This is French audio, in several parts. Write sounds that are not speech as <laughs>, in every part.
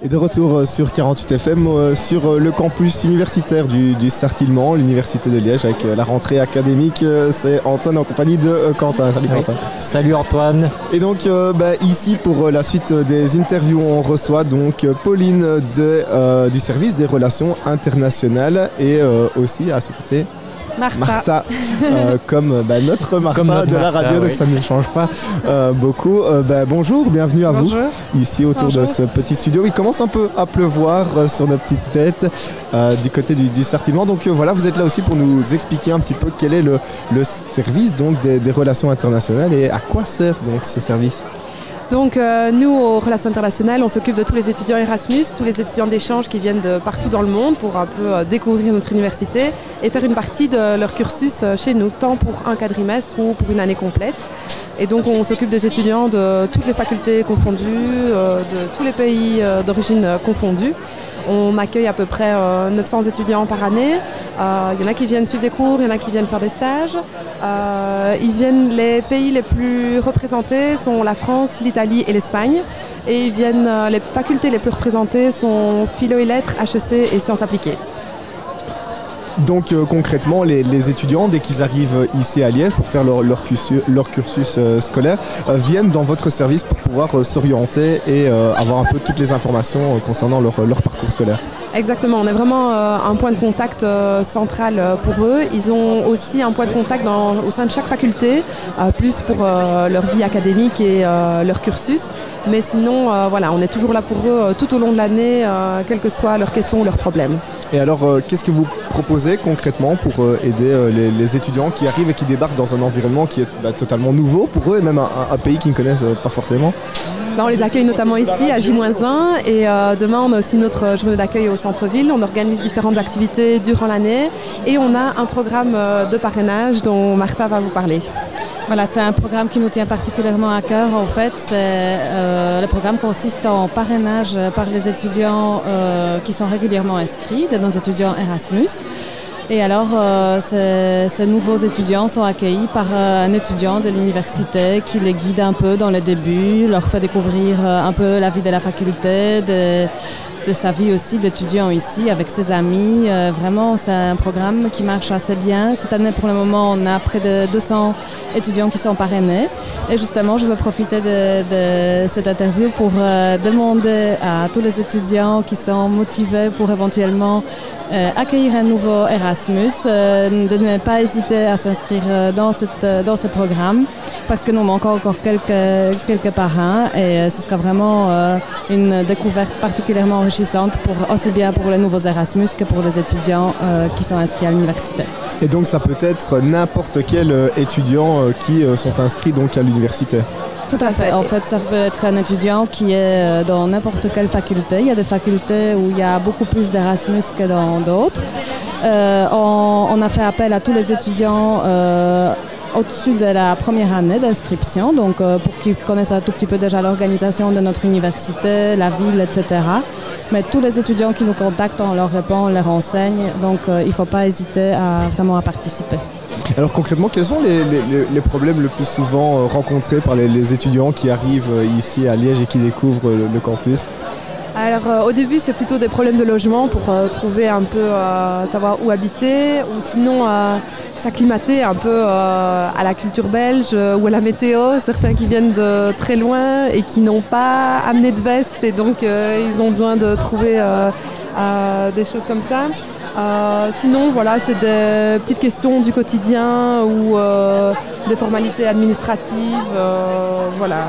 Et de retour euh, sur 48 FM, euh, sur euh, le campus universitaire du, du Sartillement, l'université de Liège, avec la rentrée académique. C'est Antoine en compagnie de Quentin. Salut Quentin. Salut Antoine. Et donc bah, ici pour la suite des interviews, on reçoit donc Pauline de, du service des relations internationales et aussi à ses côtés Martha, euh, <laughs> comme bah, notre Martha de la radio, donc ça ne change pas euh, beaucoup. Euh, bah, bonjour, bienvenue à vous ici autour de ce petit studio. Il commence un peu à pleuvoir sur nos petites têtes du côté du, du Donc voilà, vous êtes là aussi pour nous expliquer un petit peu quel est le, service donc, des, des relations internationales et à quoi sert donc ce service? Donc euh, nous, aux Relations internationales, on s'occupe de tous les étudiants Erasmus, tous les étudiants d'échange qui viennent de partout dans le monde pour un peu euh, découvrir notre université et faire une partie de leur cursus euh, chez nous, tant pour un quadrimestre ou pour une année complète. Et donc on s'occupe des étudiants de toutes les facultés confondues, de tous les pays d'origine confondus. On accueille à peu près 900 euh, étudiants par année. Il euh, y en a qui viennent suivre des cours, il y en a qui viennent faire des stages. Euh, ils viennent, les pays les plus représentés sont la France, l'Italie et l'Espagne. Et ils viennent, les facultés les plus représentées sont philo et lettres, HEC et sciences appliquées. Donc euh, concrètement, les, étudiants, dès qu'ils arrivent ici à Liège pour faire leur, cursus, euh, scolaire, euh, viennent dans votre service pour pouvoir s'orienter et avoir un peu toutes les informations concernant leur, parcours scolaire. Exactement, on est vraiment un point de contact central pour eux. Ils ont aussi un point de contact au sein de chaque faculté, plus pour leur vie académique et leur cursus. Mais sinon, voilà, on est toujours là pour eux tout au long de l'année, quelles que soient leurs questions ou leurs problèmes. Et alors, qu'est-ce que vous proposez concrètement pour euh, aider euh, les, étudiants qui arrivent et qui débarquent dans un environnement qui est bah, totalement nouveau pour eux et même un, pays qu'ils ne connaissent euh, pas forcément? Bah, on les accueille notamment ici à J-1 et demain on a aussi notre journée d'accueil au centre-ville. On organise différentes activités durant l'année et on a un programme de parrainage dont Martha va vous parler. Voilà, c'est un programme qui nous tient particulièrement à cœur. En fait, le programme consiste en parrainage par les étudiants qui sont régulièrement inscrits, de nos étudiants Erasmus. Et alors, euh, ces, nouveaux étudiants sont accueillis par euh, un étudiant de l'université qui les guide un peu dans le début, leur fait découvrir euh, un peu la vie de la faculté, de, de sa vie aussi d'étudiant ici avec ses amis. vraiment, c'est un programme qui marche assez bien. Cette année, pour le moment, on a près de 200 étudiants qui sont parrainés. Et justement, je veux profiter de, de cette interview pour demander à tous les étudiants qui sont motivés pour éventuellement euh, accueillir un nouveau Erasmus, euh, de ne pas hésiter à s'inscrire euh, dans, dans ce programme parce que nous manquons encore quelques, quelques parrains et ce sera vraiment une découverte particulièrement enrichissante pour, aussi bien pour les nouveaux Erasmus que pour les étudiants qui sont inscrits à l'université. Et donc ça peut être n'importe quel étudiant qui sont inscrits donc à l'université tout à fait. En fait, ça peut être un étudiant qui est euh, dans n'importe quelle faculté. Il y a des facultés où il y a beaucoup plus d'Erasmus que dans d'autres. Euh, on, a fait appel à tous les étudiants euh, au-dessus de la première année d'inscription, donc pour qu'ils connaissent un tout petit peu déjà l'organisation de notre université, la ville, etc. Mais tous les étudiants qui nous contactent, on leur répond, on les renseigne, donc il ne faut pas hésiter à vraiment à participer. Alors concrètement, quels sont les, problèmes le plus souvent euh, rencontrés par les, étudiants qui arrivent euh, ici à Liège et qui découvrent le, campus? Alors euh, au début c'est plutôt des problèmes de logement pour trouver un peu savoir où habiter ou sinon s'acclimater un peu à la culture belge ou à la météo. Certains qui viennent de très loin et qui n'ont pas amené de veste et donc ils ont besoin de trouver des choses comme ça. Euh, sinon, voilà, c'est des petites questions du quotidien ou euh, des formalités administratives. Euh, voilà.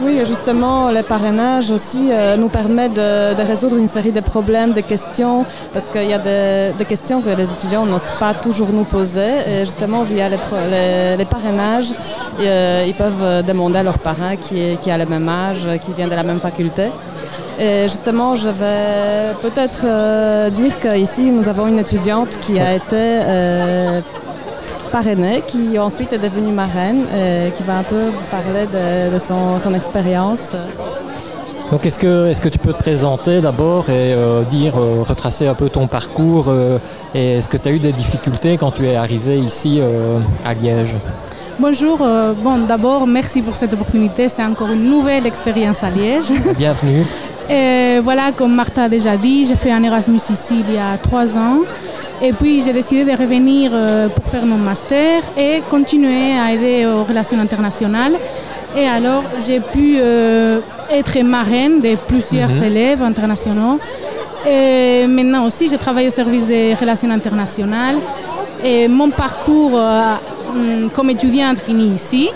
Oui, justement, le parrainage aussi nous permet de, résoudre une série de problèmes, de questions, parce qu'il y a des, questions que les étudiants n'osent pas toujours nous poser. Et justement, via les, parrainages, ils peuvent demander à leur parrain qui, qui a le même âge, qui vient de la même faculté. Et justement, je vais peut-être euh, dire qu'ici, nous avons une étudiante qui a été euh, parrainée, qui ensuite est devenue marraine, et qui va un peu vous parler de, son, expérience. Donc est-ce que, est que tu peux te présenter d'abord et euh, dire, retracer un peu ton parcours et est-ce que tu as eu des difficultés quand tu es arrivé ici à Liège? Bonjour, bon d'abord merci pour cette opportunité, c'est encore une nouvelle expérience à Liège. Bienvenue. <laughs> Et voilà, comme Martha a déjà dit, j'ai fait un Erasmus ici il y a trois ans. Et puis j'ai décidé de revenir euh, pour faire mon master et continuer à aider aux relations internationales. Et alors j'ai pu euh, être marraine de plusieurs mhm. élèves internationaux. Et maintenant aussi, je travaille au service des relations internationales. Et mon parcours euh, hum, comme étudiante finit ici.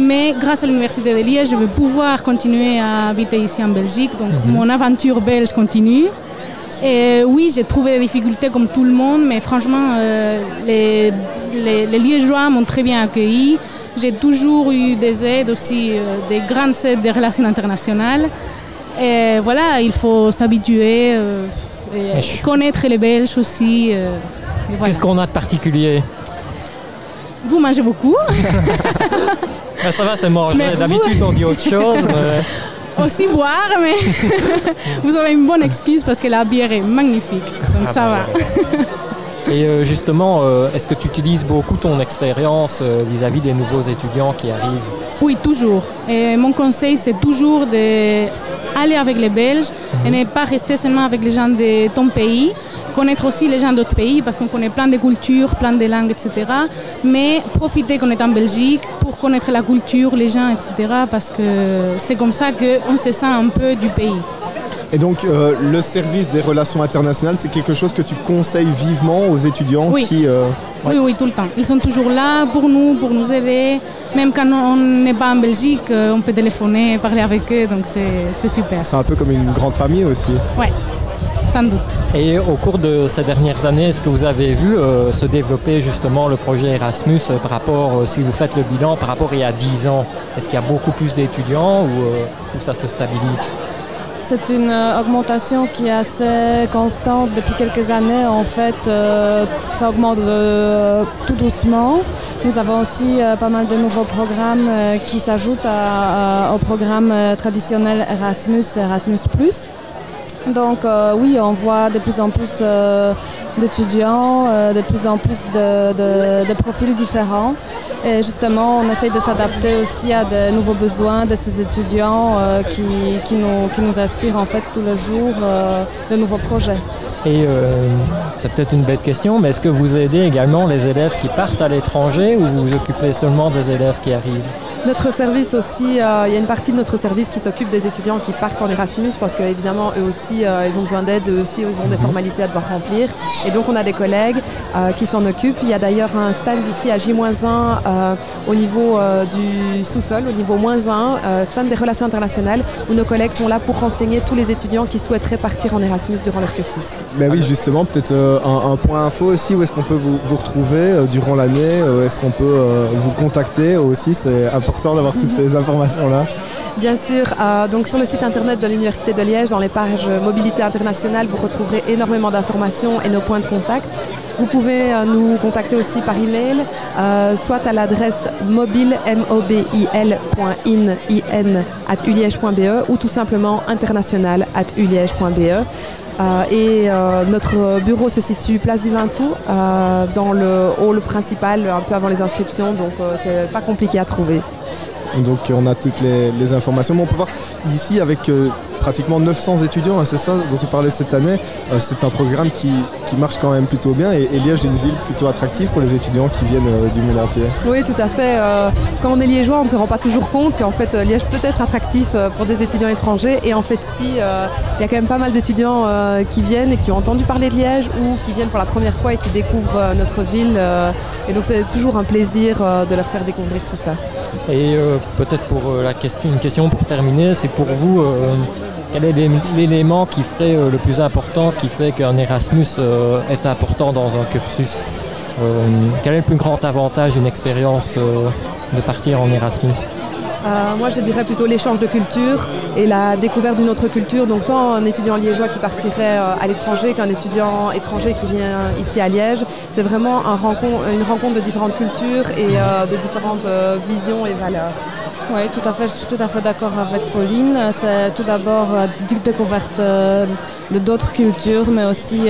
Mais grâce à l'Université de Liège, je vais pouvoir continuer à habiter ici en Belgique. Donc mhm. mon aventure belge continue. Et oui, j'ai trouvé des difficultés comme tout le monde, mais franchement, euh, les, les, Liégeois m'ont très bien accueilli. J'ai toujours eu des aides aussi, euh, des grandes aides des relations internationales. Et voilà, il faut s'habituer, euh, connaître les Belges aussi. Qu'est-ce qu'on a de particulier? Vous mangez beaucoup. <laughs> Ça va, c'est manger. D'habitude, on dit autre chose. <laughs> aussi boire, mais <laughs> vous avez une bonne excuse parce que la bière est magnifique. Donc ah ça bah va. <laughs> Et euh, justement, euh, est-ce que tu utilises beaucoup ton expérience euh, vis-à-vis des nouveaux étudiants qui arrivent? Oui, toujours. Et mon conseil, c'est toujours d'aller avec les Belges et mhm. ne pas rester seulement avec les gens de ton pays connaître aussi les gens d'autres pays parce qu'on connaît plein de cultures, plein de langues, etc. Mais profiter qu'on est en Belgique pour connaître la culture, les gens, etc. Parce que c'est comme ça qu'on se sent un peu du pays. Et donc, euh, le service des relations internationales, c'est quelque chose que tu conseilles vivement aux étudiants oui. qui... Euh, oui, oui, tout le temps. Ils sont toujours là pour nous, pour nous aider. Même quand on n'est pas en Belgique, euh, on peut téléphoner, parler avec eux, donc c'est super. C'est un peu comme une grande famille aussi. Oui sans doute. Et au cours de ces dernières années, est-ce que vous avez vu euh, se développer justement le projet Erasmus euh, par rapport, euh, si vous faites le bilan, par rapport à il y a 10 ans Est-ce qu'il y a beaucoup plus d'étudiants ou, ça se stabilise? C'est une augmentation qui est assez constante depuis quelques années. En fait, ça augmente tout doucement. Nous avons aussi pas mal de nouveaux programmes qui s'ajoutent au programme traditionnel Erasmus, Erasmus ⁇ donc euh, oui, on voit de plus en plus euh, d'étudiants, euh, de plus en plus de, profils différents. Et justement, on essaye de s'adapter aussi à de nouveaux besoins de ces étudiants qui, nous, qui nous inspirent en fait tous les jours de nouveaux projets. Et c'est peut-être une bête question, mais est-ce que vous aidez également les élèves qui partent à l'étranger ou vous vous occupez seulement des élèves qui arrivent? Notre service aussi, euh, il y a une partie de notre service qui s'occupe des étudiants qui partent en Erasmus parce qu'évidemment, eux aussi, euh, ils ont besoin d'aide, eux aussi, ils ont des mhm. formalités à devoir remplir. Et donc, on a des collègues euh, qui s'en occupent. Il y a d'ailleurs un stand ici à J-1 au niveau du sous-sol, au niveau moins 1, stand des relations internationales, où nos collègues sont là pour renseigner tous les étudiants qui souhaiteraient partir en Erasmus durant leur cursus. Ben oui, justement, peut-être un, point info aussi, où est-ce qu'on peut vous, vous retrouver durant l'année Est-ce qu'on peut vous contacter aussi C'est important d'avoir toutes ces informations-là. Bien sûr, euh, donc sur le site internet de l'Université de Liège, dans les pages Mobilité internationale, vous retrouverez énormément d'informations et nos points de contact. Vous pouvez euh, nous contacter aussi par email, euh, soit à l'adresse mobile at uliège.be ou tout simplement international at uliège.be. et notre bureau se situe place du Vintou, dans le hall principal, un peu avant les inscriptions, donc c'est pas compliqué à trouver. Donc on a toutes les, informations. on peut voir ici avec euh, pratiquement 900 étudiants, hein, c'est ça dont tu parlais cette année. Euh, c'est un programme qui, marche quand même plutôt bien et, Liège est une ville plutôt attractive pour les étudiants qui viennent euh, du monde entier. Oui, tout à fait. quand on est liégeois, on ne se rend pas toujours compte qu'en fait Liège peut être attractif pour des étudiants étrangers. Et en fait, si, il y a quand même pas mal d'étudiants qui viennent et qui ont entendu parler de Liège ou qui viennent pour la première fois et qui découvrent notre ville. et donc c'est toujours un plaisir de leur faire découvrir tout ça. Et euh, peut-être pour euh, la question, une question pour terminer, c'est pour vous, euh, quel est l'élément qui ferait le plus important, qui fait qu'un Erasmus est important dans un cursus Quel est le plus grand avantage d'une expérience de partir en Erasmus euh, moi, je dirais plutôt l'échange de culture et la découverte d'une autre culture. Donc, tant un étudiant liégeois qui partirait euh, à l'étranger qu'un étudiant étranger qui vient ici à Liège, c'est vraiment une rencontre de différentes cultures et euh, de différentes visions et valeurs. Oui, tout à fait, je suis tout à fait d'accord avec Pauline. C'est tout d'abord la découverte de d'autres cultures, mais aussi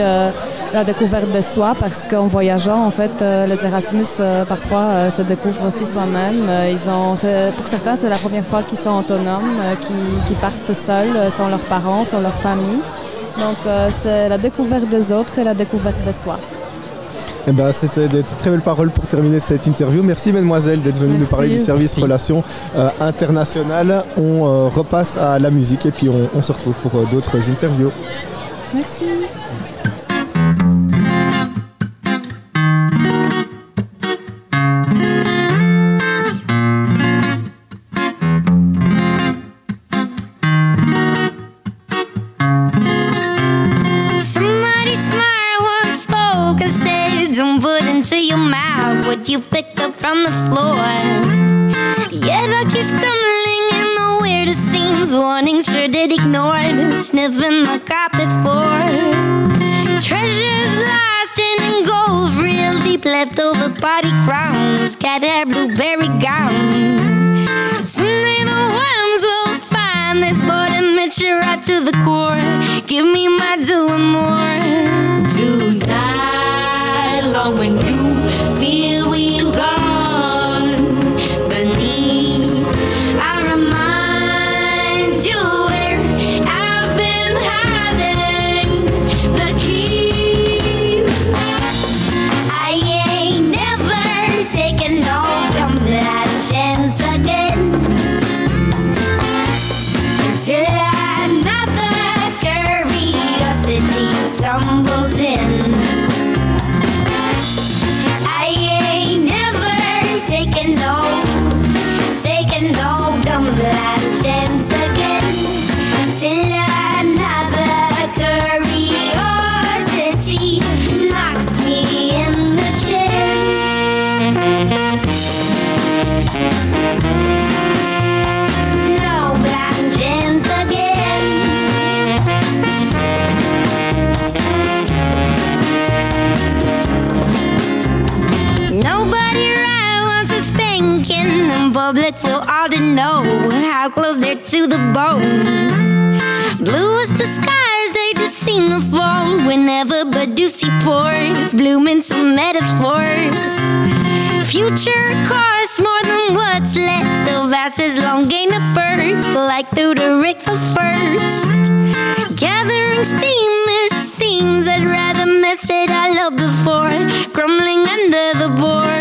la découverte de soi, parce qu'en voyageant, en fait, les Erasmus, parfois, se découvrent aussi soi-même. Ils ont, pour certains, c'est la première fois qu'ils sont autonomes, qu'ils partent seuls, sans leurs parents, sans leur famille. Donc euh, c'est la découverte des autres et la découverte de soi. Eh ben, C'était des très belles paroles pour terminer cette interview. Merci mademoiselle d'être venue nous parler du service relations euh, internationales. On euh, repasse à la musique et puis on, on se retrouve pour d'autres interviews. Merci. on the floor. yeah, I keep stumbling in the weirdest scenes, warnings sure did ignore, sniffing the carpet floor. Treasures lost in gold, real deep leftover body crowns, cat hair, blueberry gown. Someday the worms will find this board and match it right to the core. Give me my due and more. To die long when you feel we to know how close they're to the bone. Bluest the skies, they just seem to fall whenever Badusi pours, blooming some metaphors. Future costs more than what's left of us as long gain a birth, like Thuderick the First. Gathering steam, it seems I'd rather mess it all up before crumbling under the board.